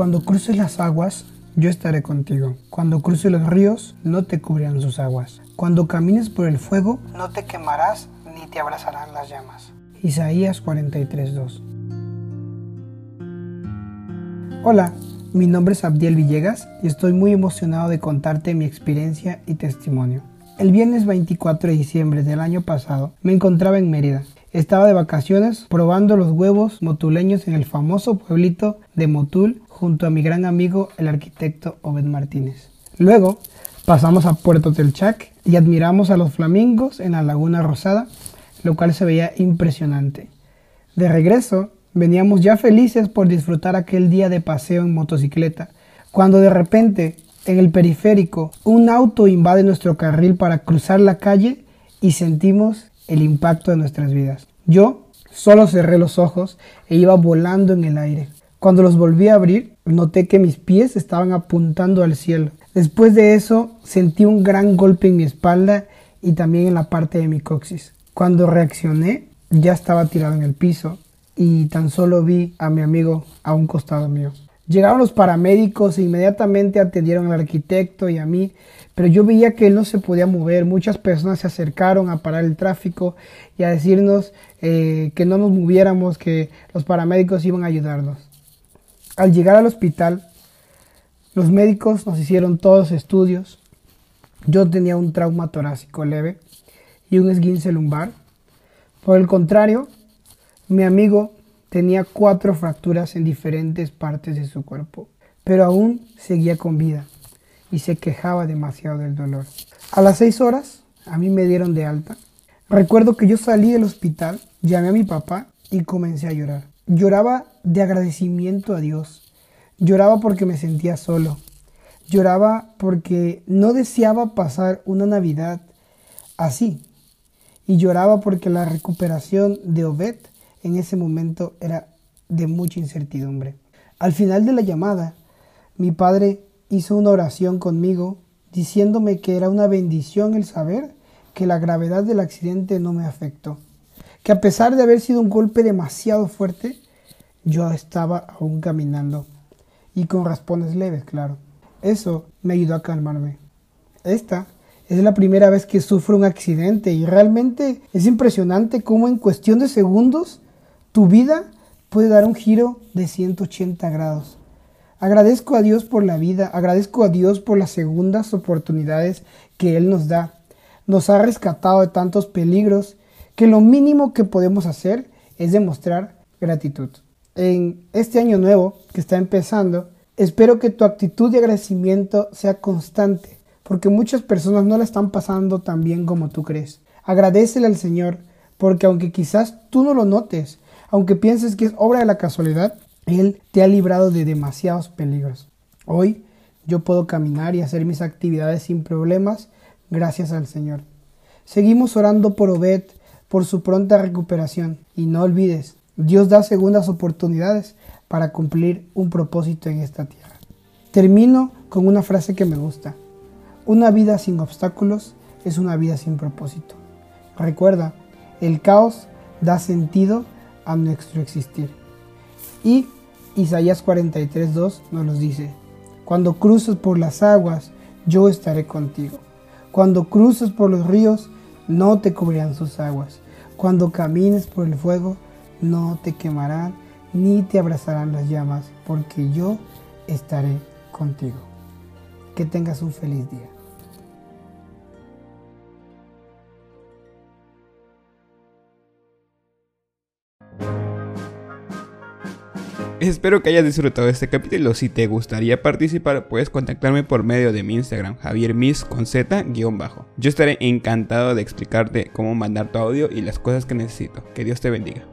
Cuando cruces las aguas, yo estaré contigo. Cuando cruces los ríos, no te cubrirán sus aguas. Cuando camines por el fuego, no te quemarás ni te abrazarán las llamas. Isaías 43:2 Hola, mi nombre es Abdiel Villegas y estoy muy emocionado de contarte mi experiencia y testimonio. El viernes 24 de diciembre del año pasado me encontraba en Mérida. Estaba de vacaciones probando los huevos motuleños en el famoso pueblito de Motul junto a mi gran amigo el arquitecto Obed Martínez. Luego pasamos a Puerto Telchac y admiramos a los flamingos en la Laguna Rosada, lo cual se veía impresionante. De regreso Veníamos ya felices por disfrutar aquel día de paseo en motocicleta, cuando de repente, en el periférico, un auto invade nuestro carril para cruzar la calle y sentimos el impacto de nuestras vidas. Yo solo cerré los ojos e iba volando en el aire. Cuando los volví a abrir, noté que mis pies estaban apuntando al cielo. Después de eso, sentí un gran golpe en mi espalda y también en la parte de mi coxis. Cuando reaccioné, ya estaba tirado en el piso y tan solo vi a mi amigo a un costado mío. Llegaron los paramédicos e inmediatamente atendieron al arquitecto y a mí, pero yo veía que él no se podía mover. Muchas personas se acercaron a parar el tráfico y a decirnos eh, que no nos moviéramos, que los paramédicos iban a ayudarnos. Al llegar al hospital, los médicos nos hicieron todos estudios. Yo tenía un trauma torácico leve y un esguince lumbar. Por el contrario, mi amigo tenía cuatro fracturas en diferentes partes de su cuerpo, pero aún seguía con vida y se quejaba demasiado del dolor. A las seis horas, a mí me dieron de alta. Recuerdo que yo salí del hospital, llamé a mi papá y comencé a llorar. Lloraba de agradecimiento a Dios. Lloraba porque me sentía solo. Lloraba porque no deseaba pasar una Navidad así. Y lloraba porque la recuperación de Obed en ese momento era de mucha incertidumbre. Al final de la llamada, mi padre hizo una oración conmigo diciéndome que era una bendición el saber que la gravedad del accidente no me afectó, que a pesar de haber sido un golpe demasiado fuerte, yo estaba aún caminando y con raspones leves, claro. Eso me ayudó a calmarme. Esta es la primera vez que sufro un accidente y realmente es impresionante cómo en cuestión de segundos tu vida puede dar un giro de 180 grados. Agradezco a Dios por la vida, agradezco a Dios por las segundas oportunidades que Él nos da. Nos ha rescatado de tantos peligros que lo mínimo que podemos hacer es demostrar gratitud. En este año nuevo que está empezando, espero que tu actitud de agradecimiento sea constante, porque muchas personas no la están pasando tan bien como tú crees. Agradecele al Señor, porque aunque quizás tú no lo notes, aunque pienses que es obra de la casualidad, Él te ha librado de demasiados peligros. Hoy yo puedo caminar y hacer mis actividades sin problemas gracias al Señor. Seguimos orando por Obed, por su pronta recuperación. Y no olvides, Dios da segundas oportunidades para cumplir un propósito en esta tierra. Termino con una frase que me gusta. Una vida sin obstáculos es una vida sin propósito. Recuerda, el caos da sentido a nuestro existir. Y Isaías 43.2 nos los dice, cuando cruces por las aguas, yo estaré contigo. Cuando cruces por los ríos, no te cubrirán sus aguas. Cuando camines por el fuego, no te quemarán ni te abrazarán las llamas, porque yo estaré contigo. Que tengas un feliz día. Espero que hayas disfrutado este capítulo. Si te gustaría participar, puedes contactarme por medio de mi Instagram, javiermis con z bajo. Yo estaré encantado de explicarte cómo mandar tu audio y las cosas que necesito. Que Dios te bendiga.